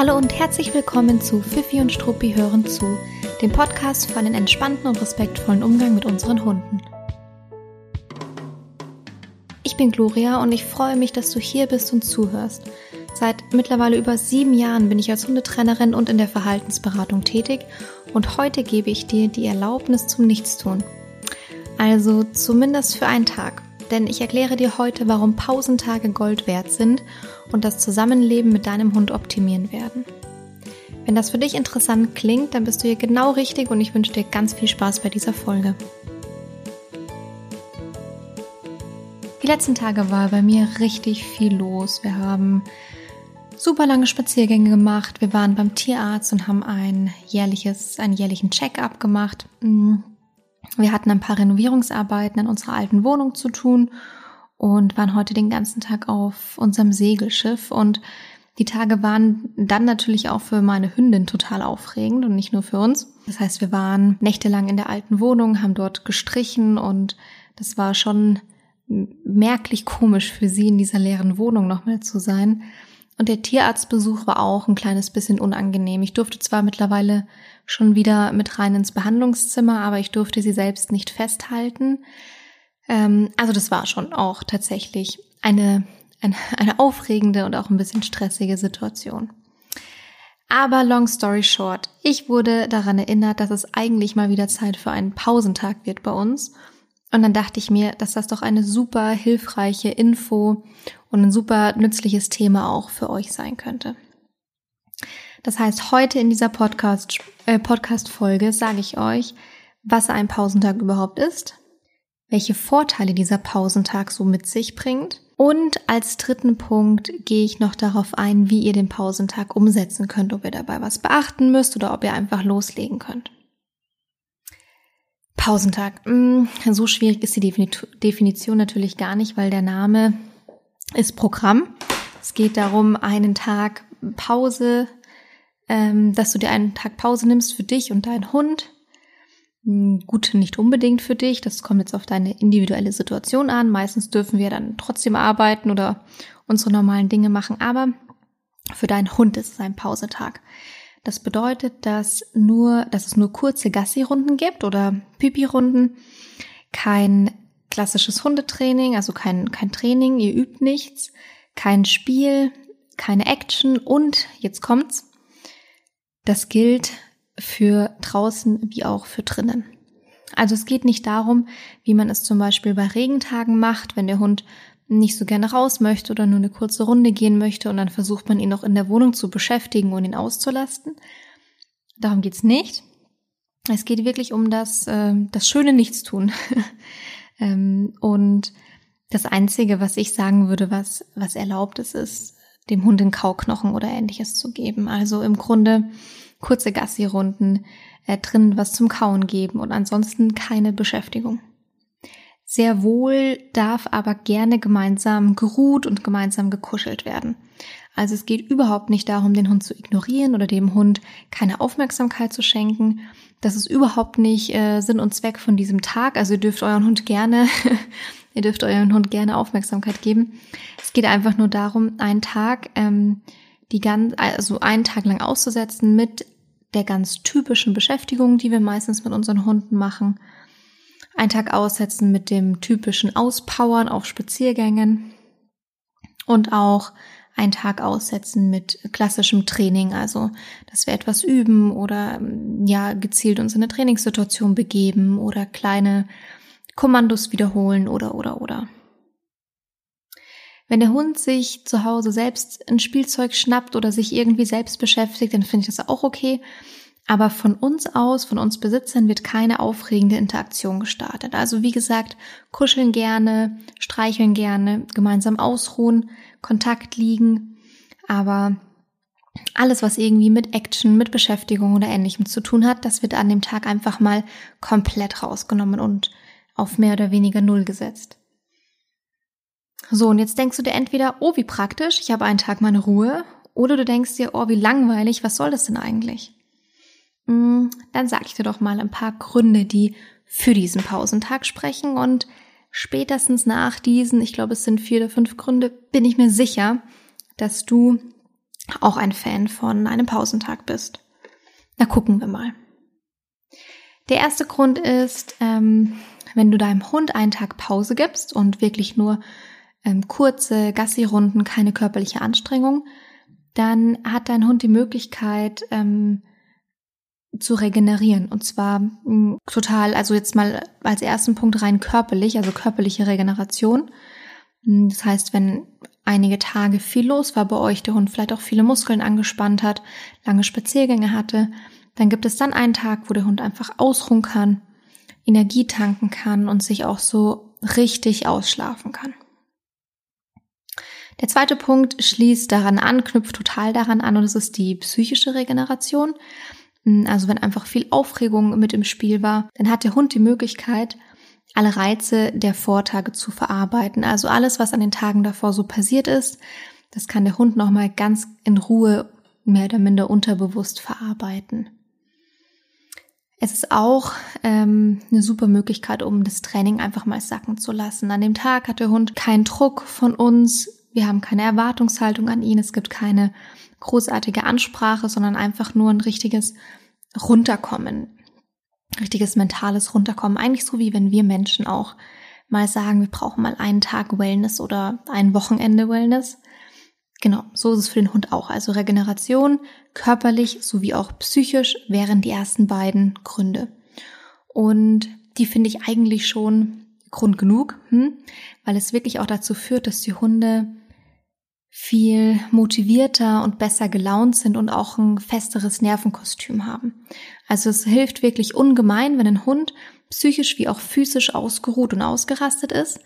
Hallo und herzlich willkommen zu Fifi und Struppi hören zu, dem Podcast für einen entspannten und respektvollen Umgang mit unseren Hunden. Ich bin Gloria und ich freue mich, dass du hier bist und zuhörst. Seit mittlerweile über sieben Jahren bin ich als Hundetrainerin und in der Verhaltensberatung tätig und heute gebe ich dir die Erlaubnis zum Nichtstun. Also zumindest für einen Tag denn ich erkläre dir heute, warum Pausentage Gold wert sind und das Zusammenleben mit deinem Hund optimieren werden. Wenn das für dich interessant klingt, dann bist du hier genau richtig und ich wünsche dir ganz viel Spaß bei dieser Folge. Die letzten Tage war bei mir richtig viel los. Wir haben super lange Spaziergänge gemacht. Wir waren beim Tierarzt und haben ein jährliches, einen jährlichen Check-up gemacht. Wir hatten ein paar Renovierungsarbeiten in unserer alten Wohnung zu tun und waren heute den ganzen Tag auf unserem Segelschiff und die Tage waren dann natürlich auch für meine Hündin total aufregend und nicht nur für uns. Das heißt, wir waren nächtelang in der alten Wohnung, haben dort gestrichen und das war schon merklich komisch für sie in dieser leeren Wohnung nochmal zu sein. Und der Tierarztbesuch war auch ein kleines bisschen unangenehm. Ich durfte zwar mittlerweile schon wieder mit rein ins Behandlungszimmer, aber ich durfte sie selbst nicht festhalten. Ähm, also das war schon auch tatsächlich eine, eine, eine aufregende und auch ein bisschen stressige Situation. Aber long story short, ich wurde daran erinnert, dass es eigentlich mal wieder Zeit für einen Pausentag wird bei uns. Und dann dachte ich mir, dass das doch eine super hilfreiche Info und ein super nützliches Thema auch für euch sein könnte. Das heißt, heute in dieser Podcast, äh, Podcast-Folge sage ich euch, was ein Pausentag überhaupt ist, welche Vorteile dieser Pausentag so mit sich bringt und als dritten Punkt gehe ich noch darauf ein, wie ihr den Pausentag umsetzen könnt, ob ihr dabei was beachten müsst oder ob ihr einfach loslegen könnt. Pausentag. Mm, so schwierig ist die Definition natürlich gar nicht, weil der Name ist Programm. Es geht darum, einen Tag Pause, ähm, dass du dir einen Tag Pause nimmst für dich und deinen Hund. Mm, gut, nicht unbedingt für dich. Das kommt jetzt auf deine individuelle Situation an. Meistens dürfen wir dann trotzdem arbeiten oder unsere normalen Dinge machen. Aber für deinen Hund ist es ein Pausetag. Das bedeutet, dass nur, dass es nur kurze Gassi-Runden gibt oder Pipi-Runden, kein klassisches Hundetraining, also kein, kein Training, ihr übt nichts, kein Spiel, keine Action und jetzt kommt's. Das gilt für draußen wie auch für drinnen. Also es geht nicht darum, wie man es zum Beispiel bei Regentagen macht, wenn der Hund nicht so gerne raus möchte oder nur eine kurze Runde gehen möchte und dann versucht man ihn noch in der Wohnung zu beschäftigen und ihn auszulasten. Darum geht's nicht. Es geht wirklich um das, äh, das schöne Nichtstun. ähm, und das Einzige, was ich sagen würde, was, was erlaubt ist, ist, dem Hund den Kauknochen oder ähnliches zu geben. Also im Grunde kurze Gassi-Runden, äh, drinnen was zum Kauen geben und ansonsten keine Beschäftigung. Sehr wohl darf aber gerne gemeinsam geruht und gemeinsam gekuschelt werden. Also es geht überhaupt nicht darum, den Hund zu ignorieren oder dem Hund keine Aufmerksamkeit zu schenken. Das ist überhaupt nicht äh, Sinn und Zweck von diesem Tag. Also ihr dürft euren Hund gerne, ihr dürft euren Hund gerne Aufmerksamkeit geben. Es geht einfach nur darum, einen Tag, ähm, die ganz, also einen Tag lang auszusetzen mit der ganz typischen Beschäftigung, die wir meistens mit unseren Hunden machen einen Tag aussetzen mit dem typischen Auspowern auf Spaziergängen und auch einen Tag aussetzen mit klassischem Training, also dass wir etwas üben oder ja gezielt uns in eine Trainingssituation begeben oder kleine Kommandos wiederholen oder oder oder. Wenn der Hund sich zu Hause selbst ein Spielzeug schnappt oder sich irgendwie selbst beschäftigt, dann finde ich das auch okay. Aber von uns aus, von uns Besitzern wird keine aufregende Interaktion gestartet. Also wie gesagt, kuscheln gerne, streicheln gerne, gemeinsam ausruhen, Kontakt liegen. Aber alles, was irgendwie mit Action, mit Beschäftigung oder ähnlichem zu tun hat, das wird an dem Tag einfach mal komplett rausgenommen und auf mehr oder weniger Null gesetzt. So, und jetzt denkst du dir entweder, oh, wie praktisch, ich habe einen Tag meine Ruhe, oder du denkst dir, oh, wie langweilig, was soll das denn eigentlich? Mm, dann sag ich dir doch mal ein paar Gründe, die für diesen Pausentag sprechen und spätestens nach diesen, ich glaube es sind vier oder fünf Gründe, bin ich mir sicher, dass du auch ein Fan von einem Pausentag bist. Na, gucken wir mal. Der erste Grund ist, ähm, wenn du deinem Hund einen Tag Pause gibst und wirklich nur ähm, kurze Gassi-Runden, keine körperliche Anstrengung, dann hat dein Hund die Möglichkeit ähm, zu regenerieren. Und zwar mh, total, also jetzt mal als ersten Punkt rein körperlich, also körperliche Regeneration. Das heißt, wenn einige Tage viel los war bei euch, der Hund vielleicht auch viele Muskeln angespannt hat, lange Spaziergänge hatte, dann gibt es dann einen Tag, wo der Hund einfach ausruhen kann, Energie tanken kann und sich auch so richtig ausschlafen kann. Der zweite Punkt schließt daran an, knüpft total daran an und es ist die psychische Regeneration. Also wenn einfach viel Aufregung mit im Spiel war, dann hat der Hund die Möglichkeit, alle Reize der Vortage zu verarbeiten. Also alles, was an den Tagen davor so passiert ist, das kann der Hund nochmal ganz in Ruhe mehr oder minder unterbewusst verarbeiten. Es ist auch ähm, eine super Möglichkeit, um das Training einfach mal sacken zu lassen. An dem Tag hat der Hund keinen Druck von uns, wir haben keine Erwartungshaltung an ihn, es gibt keine großartige Ansprache, sondern einfach nur ein richtiges Runterkommen, richtiges mentales Runterkommen. Eigentlich so wie wenn wir Menschen auch mal sagen, wir brauchen mal einen Tag Wellness oder ein Wochenende Wellness. Genau, so ist es für den Hund auch. Also Regeneration, körperlich sowie auch psychisch wären die ersten beiden Gründe. Und die finde ich eigentlich schon Grund genug, hm? weil es wirklich auch dazu führt, dass die Hunde viel motivierter und besser gelaunt sind und auch ein festeres Nervenkostüm haben. Also es hilft wirklich ungemein, wenn ein Hund psychisch wie auch physisch ausgeruht und ausgerastet ist,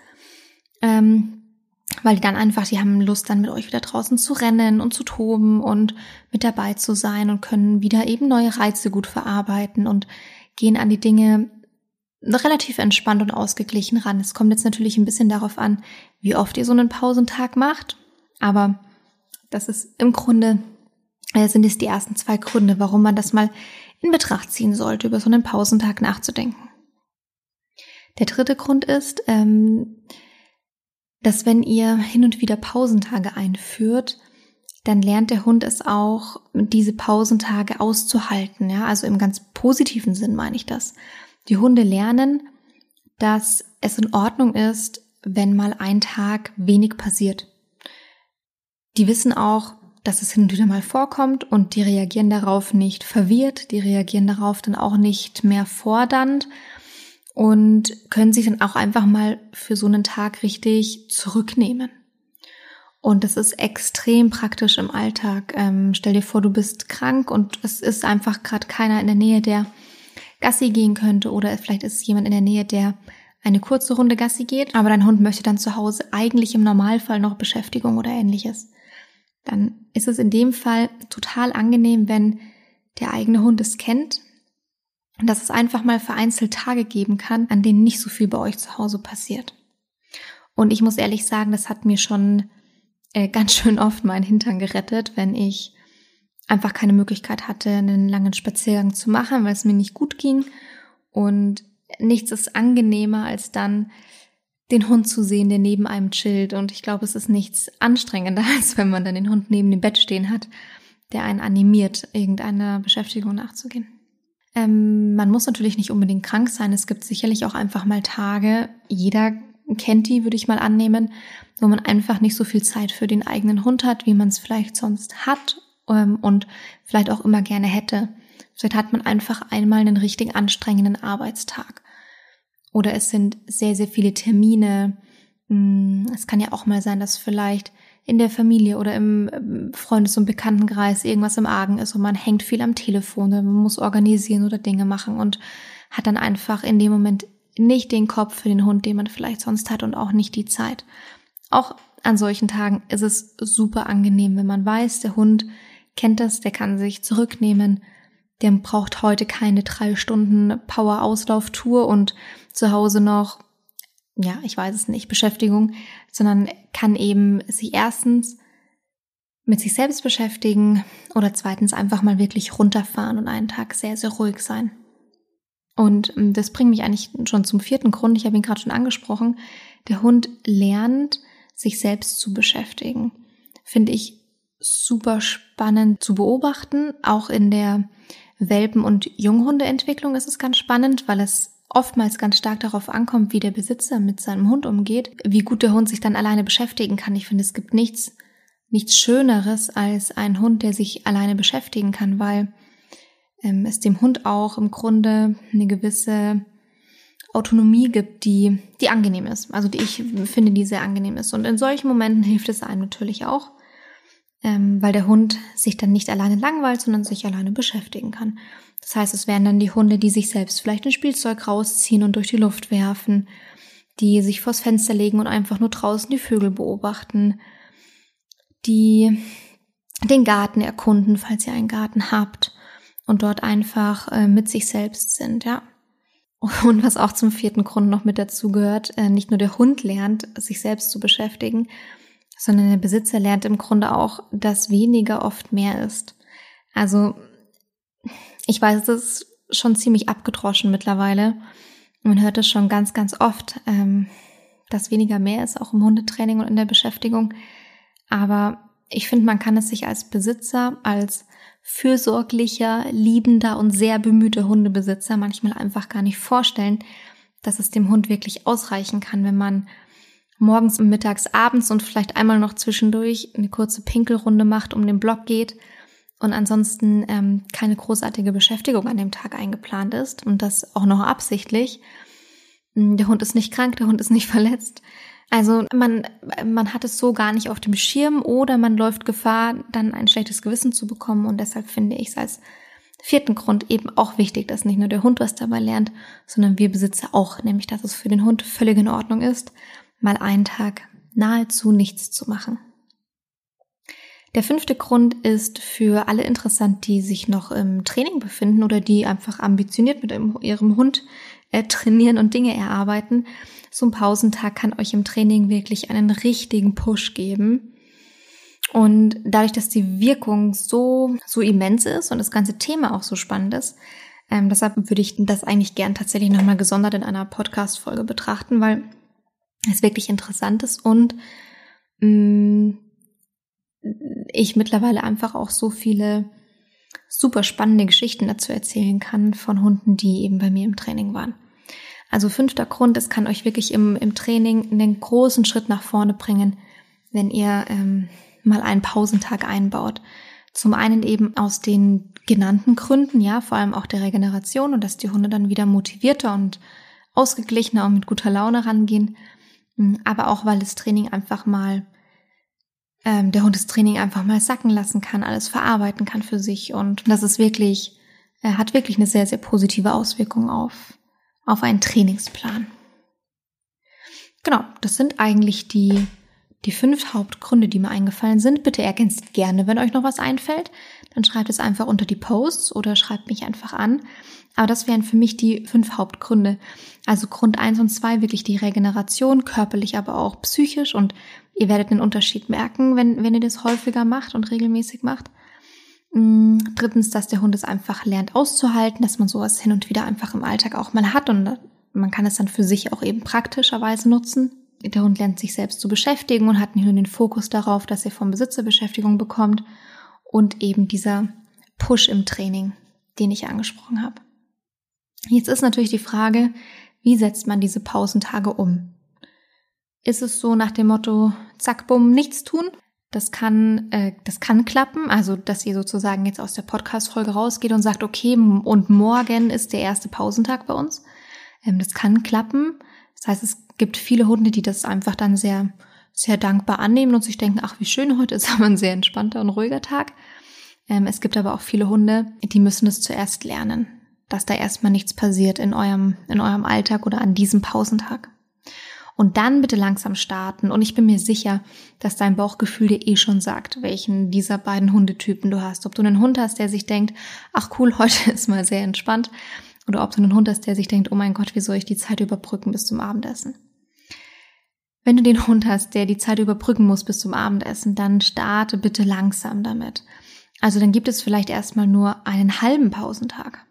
ähm, weil die dann einfach, die haben Lust dann mit euch wieder draußen zu rennen und zu toben und mit dabei zu sein und können wieder eben neue Reize gut verarbeiten und gehen an die Dinge relativ entspannt und ausgeglichen ran. Es kommt jetzt natürlich ein bisschen darauf an, wie oft ihr so einen Pausentag macht aber das ist im Grunde, äh, sind es die ersten zwei Gründe, warum man das mal in Betracht ziehen sollte, über so einen Pausentag nachzudenken. Der dritte Grund ist, ähm, dass wenn ihr hin und wieder Pausentage einführt, dann lernt der Hund es auch, diese Pausentage auszuhalten. Ja, also im ganz positiven Sinn meine ich das. Die Hunde lernen, dass es in Ordnung ist, wenn mal ein Tag wenig passiert. Die wissen auch, dass es hin und wieder mal vorkommt und die reagieren darauf nicht verwirrt, die reagieren darauf dann auch nicht mehr fordernd und können sich dann auch einfach mal für so einen Tag richtig zurücknehmen. Und das ist extrem praktisch im Alltag. Ähm, stell dir vor, du bist krank und es ist einfach gerade keiner in der Nähe, der Gassi gehen könnte oder vielleicht ist jemand in der Nähe, der eine kurze Runde Gassi geht, aber dein Hund möchte dann zu Hause eigentlich im Normalfall noch Beschäftigung oder ähnliches dann ist es in dem Fall total angenehm, wenn der eigene Hund es kennt dass es einfach mal vereinzelt Tage geben kann, an denen nicht so viel bei euch zu Hause passiert. Und ich muss ehrlich sagen, das hat mir schon äh, ganz schön oft meinen Hintern gerettet, wenn ich einfach keine Möglichkeit hatte, einen langen Spaziergang zu machen, weil es mir nicht gut ging. Und nichts ist angenehmer, als dann den Hund zu sehen, der neben einem chillt. Und ich glaube, es ist nichts anstrengender, als wenn man dann den Hund neben dem Bett stehen hat, der einen animiert, irgendeiner Beschäftigung nachzugehen. Ähm, man muss natürlich nicht unbedingt krank sein. Es gibt sicherlich auch einfach mal Tage, jeder kennt die, würde ich mal annehmen, wo man einfach nicht so viel Zeit für den eigenen Hund hat, wie man es vielleicht sonst hat ähm, und vielleicht auch immer gerne hätte. Vielleicht hat man einfach einmal einen richtig anstrengenden Arbeitstag. Oder es sind sehr, sehr viele Termine. Hm, es kann ja auch mal sein, dass vielleicht in der Familie oder im ähm, Freundes- und Bekanntenkreis irgendwas im Argen ist und man hängt viel am Telefon, man muss organisieren oder Dinge machen und hat dann einfach in dem Moment nicht den Kopf für den Hund, den man vielleicht sonst hat und auch nicht die Zeit. Auch an solchen Tagen ist es super angenehm, wenn man weiß, der Hund kennt das, der kann sich zurücknehmen, der braucht heute keine drei Stunden Power-Auslauf-Tour und zu Hause noch, ja, ich weiß es nicht, Beschäftigung, sondern kann eben sich erstens mit sich selbst beschäftigen oder zweitens einfach mal wirklich runterfahren und einen Tag sehr, sehr ruhig sein. Und ähm, das bringt mich eigentlich schon zum vierten Grund. Ich habe ihn gerade schon angesprochen. Der Hund lernt, sich selbst zu beschäftigen. Finde ich super spannend zu beobachten. Auch in der Welpen- und Junghundeentwicklung ist es ganz spannend, weil es oftmals ganz stark darauf ankommt, wie der Besitzer mit seinem Hund umgeht, wie gut der Hund sich dann alleine beschäftigen kann. Ich finde, es gibt nichts, nichts Schöneres als ein Hund, der sich alleine beschäftigen kann, weil ähm, es dem Hund auch im Grunde eine gewisse Autonomie gibt, die, die angenehm ist. Also die ich finde, die sehr angenehm ist. Und in solchen Momenten hilft es einem natürlich auch, ähm, weil der Hund sich dann nicht alleine langweilt, sondern sich alleine beschäftigen kann. Das heißt, es wären dann die Hunde, die sich selbst vielleicht ein Spielzeug rausziehen und durch die Luft werfen, die sich vors Fenster legen und einfach nur draußen die Vögel beobachten, die den Garten erkunden, falls ihr einen Garten habt und dort einfach äh, mit sich selbst sind, ja. Und was auch zum vierten Grund noch mit dazu gehört, äh, nicht nur der Hund lernt, sich selbst zu beschäftigen, sondern der Besitzer lernt im Grunde auch, dass weniger oft mehr ist. Also ich weiß, es ist schon ziemlich abgedroschen mittlerweile. Man hört es schon ganz, ganz oft, ähm, dass weniger mehr ist, auch im Hundetraining und in der Beschäftigung. Aber ich finde, man kann es sich als Besitzer, als fürsorglicher, liebender und sehr bemühter Hundebesitzer manchmal einfach gar nicht vorstellen, dass es dem Hund wirklich ausreichen kann, wenn man morgens, mittags, abends und vielleicht einmal noch zwischendurch eine kurze Pinkelrunde macht, um den Block geht und ansonsten ähm, keine großartige Beschäftigung an dem Tag eingeplant ist und das auch noch absichtlich. Hm, der Hund ist nicht krank, der Hund ist nicht verletzt. Also man, man hat es so gar nicht auf dem Schirm oder man läuft Gefahr, dann ein schlechtes Gewissen zu bekommen. Und deshalb finde ich es als vierten Grund eben auch wichtig, dass nicht nur der Hund was dabei lernt, sondern wir Besitzer auch, nämlich dass es für den Hund völlig in Ordnung ist, mal einen Tag nahezu nichts zu machen. Der fünfte Grund ist für alle interessant, die sich noch im Training befinden oder die einfach ambitioniert mit ihrem Hund äh, trainieren und Dinge erarbeiten. So ein Pausentag kann euch im Training wirklich einen richtigen Push geben. Und dadurch, dass die Wirkung so, so immens ist und das ganze Thema auch so spannend ist, ähm, deshalb würde ich das eigentlich gern tatsächlich nochmal gesondert in einer Podcast-Folge betrachten, weil es wirklich interessant ist und mh, mm, ich mittlerweile einfach auch so viele super spannende Geschichten dazu erzählen kann von Hunden, die eben bei mir im Training waren. Also fünfter Grund, es kann euch wirklich im, im Training einen großen Schritt nach vorne bringen, wenn ihr ähm, mal einen Pausentag einbaut. Zum einen eben aus den genannten Gründen, ja, vor allem auch der Regeneration und dass die Hunde dann wieder motivierter und ausgeglichener und mit guter Laune rangehen, aber auch weil das Training einfach mal ähm, der Hund das Training einfach mal sacken lassen kann, alles verarbeiten kann für sich und das ist wirklich, äh, hat wirklich eine sehr, sehr positive Auswirkung auf auf einen Trainingsplan. Genau, das sind eigentlich die, die fünf Hauptgründe, die mir eingefallen sind. Bitte ergänzt gerne, wenn euch noch was einfällt. Dann schreibt es einfach unter die Posts oder schreibt mich einfach an. Aber das wären für mich die fünf Hauptgründe. Also Grund eins und zwei wirklich die Regeneration, körperlich, aber auch psychisch. Und ihr werdet den Unterschied merken, wenn, wenn ihr das häufiger macht und regelmäßig macht. Mm, drittens, dass der Hund es einfach lernt auszuhalten, dass man sowas hin und wieder einfach im Alltag auch mal hat und man kann es dann für sich auch eben praktischerweise nutzen. Der Hund lernt sich selbst zu beschäftigen und hat nicht nur den Fokus darauf, dass er vom Besitzer Beschäftigung bekommt und eben dieser Push im Training, den ich angesprochen habe. Jetzt ist natürlich die Frage, wie setzt man diese Pausentage um? Ist es so nach dem Motto, zack, bumm, nichts tun? Das kann, äh, das kann klappen, also dass ihr sozusagen jetzt aus der Podcast-Folge rausgeht und sagt, okay, und morgen ist der erste Pausentag bei uns. Ähm, das kann klappen. Das heißt, es gibt viele Hunde, die das einfach dann sehr, sehr dankbar annehmen und sich denken, ach, wie schön, heute ist aber ein sehr entspannter und ruhiger Tag. Ähm, es gibt aber auch viele Hunde, die müssen es zuerst lernen, dass da erstmal nichts passiert in eurem, in eurem Alltag oder an diesem Pausentag. Und dann bitte langsam starten. Und ich bin mir sicher, dass dein Bauchgefühl dir eh schon sagt, welchen dieser beiden Hundetypen du hast. Ob du einen Hund hast, der sich denkt, ach cool, heute ist mal sehr entspannt. Oder ob du einen Hund hast, der sich denkt, oh mein Gott, wie soll ich die Zeit überbrücken bis zum Abendessen? Wenn du den Hund hast, der die Zeit überbrücken muss bis zum Abendessen, dann starte bitte langsam damit. Also dann gibt es vielleicht erstmal nur einen halben Pausentag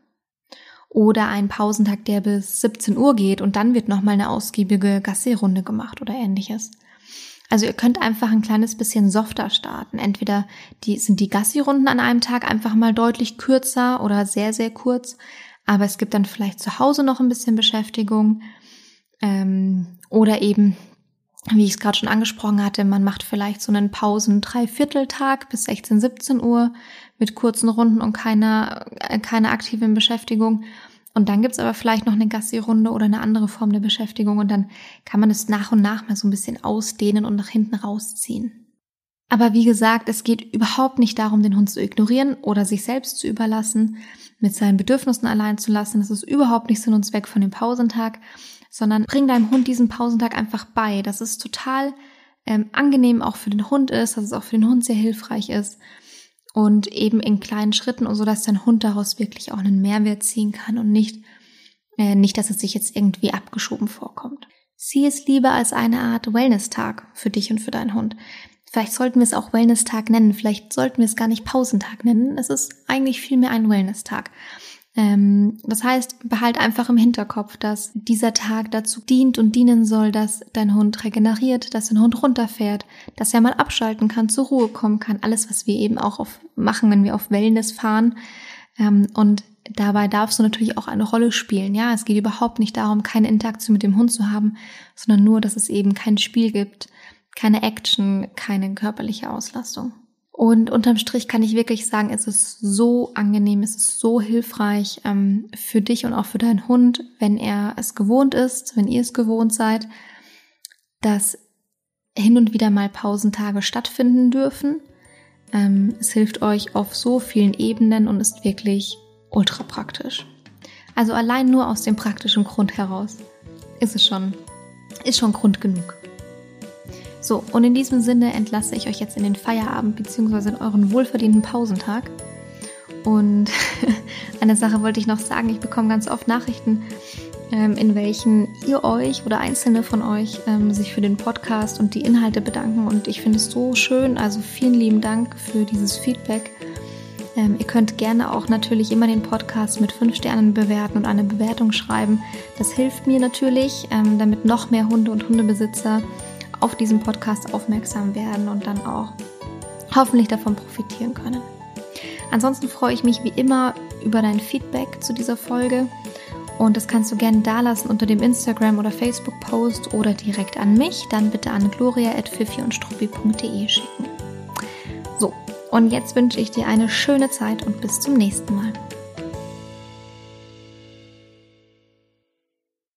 oder ein Pausentag, der bis 17 Uhr geht und dann wird nochmal eine ausgiebige Gassi-Runde gemacht oder ähnliches. Also ihr könnt einfach ein kleines bisschen softer starten. Entweder die, sind die Gassi-Runden an einem Tag einfach mal deutlich kürzer oder sehr, sehr kurz. Aber es gibt dann vielleicht zu Hause noch ein bisschen Beschäftigung. Ähm, oder eben, wie ich es gerade schon angesprochen hatte, man macht vielleicht so einen Pausen-Dreivierteltag bis 16, 17 Uhr mit kurzen Runden und keiner, äh, keiner aktiven Beschäftigung. Und dann gibt's aber vielleicht noch eine Gassi-Runde oder eine andere Form der Beschäftigung und dann kann man es nach und nach mal so ein bisschen ausdehnen und nach hinten rausziehen. Aber wie gesagt, es geht überhaupt nicht darum, den Hund zu ignorieren oder sich selbst zu überlassen, mit seinen Bedürfnissen allein zu lassen. Das ist überhaupt nicht Sinn und Zweck von dem Pausentag, sondern bring deinem Hund diesen Pausentag einfach bei. Das ist total ähm, angenehm auch für den Hund ist, dass es auch für den Hund sehr hilfreich ist und eben in kleinen Schritten und so, dass dein Hund daraus wirklich auch einen Mehrwert ziehen kann und nicht, äh, nicht, dass es sich jetzt irgendwie abgeschoben vorkommt. Sieh es lieber als eine Art Wellness-Tag für dich und für deinen Hund. Vielleicht sollten wir es auch Wellness-Tag nennen, vielleicht sollten wir es gar nicht Pausentag nennen. Es ist eigentlich vielmehr ein Wellness-Tag. Ähm, das heißt, behalt einfach im Hinterkopf, dass dieser Tag dazu dient und dienen soll, dass dein Hund regeneriert, dass dein Hund runterfährt, dass er mal abschalten kann, zur Ruhe kommen kann. Alles, was wir eben auch auf, machen, wenn wir auf Wellness fahren. Ähm, und dabei darfst du natürlich auch eine Rolle spielen. Ja, es geht überhaupt nicht darum, keine Interaktion mit dem Hund zu haben, sondern nur, dass es eben kein Spiel gibt, keine Action, keine körperliche Auslastung. Und unterm Strich kann ich wirklich sagen, es ist so angenehm, es ist so hilfreich ähm, für dich und auch für deinen Hund, wenn er es gewohnt ist, wenn ihr es gewohnt seid, dass hin und wieder mal Pausentage stattfinden dürfen. Ähm, es hilft euch auf so vielen Ebenen und ist wirklich ultra praktisch. Also allein nur aus dem praktischen Grund heraus ist es schon, ist schon Grund genug. So, und in diesem Sinne entlasse ich euch jetzt in den Feierabend bzw. in euren wohlverdienten Pausentag. Und eine Sache wollte ich noch sagen, ich bekomme ganz oft Nachrichten, ähm, in welchen ihr euch oder einzelne von euch ähm, sich für den Podcast und die Inhalte bedanken. Und ich finde es so schön, also vielen lieben Dank für dieses Feedback. Ähm, ihr könnt gerne auch natürlich immer den Podcast mit fünf Sternen bewerten und eine Bewertung schreiben. Das hilft mir natürlich, damit noch mehr Hunde und Hundebesitzer auf diesen Podcast aufmerksam werden und dann auch hoffentlich davon profitieren können. Ansonsten freue ich mich wie immer über dein Feedback zu dieser Folge und das kannst du gerne dalassen unter dem Instagram oder Facebook Post oder direkt an mich, dann bitte an gloria@fifi-und-struppi.de schicken. So, und jetzt wünsche ich dir eine schöne Zeit und bis zum nächsten Mal.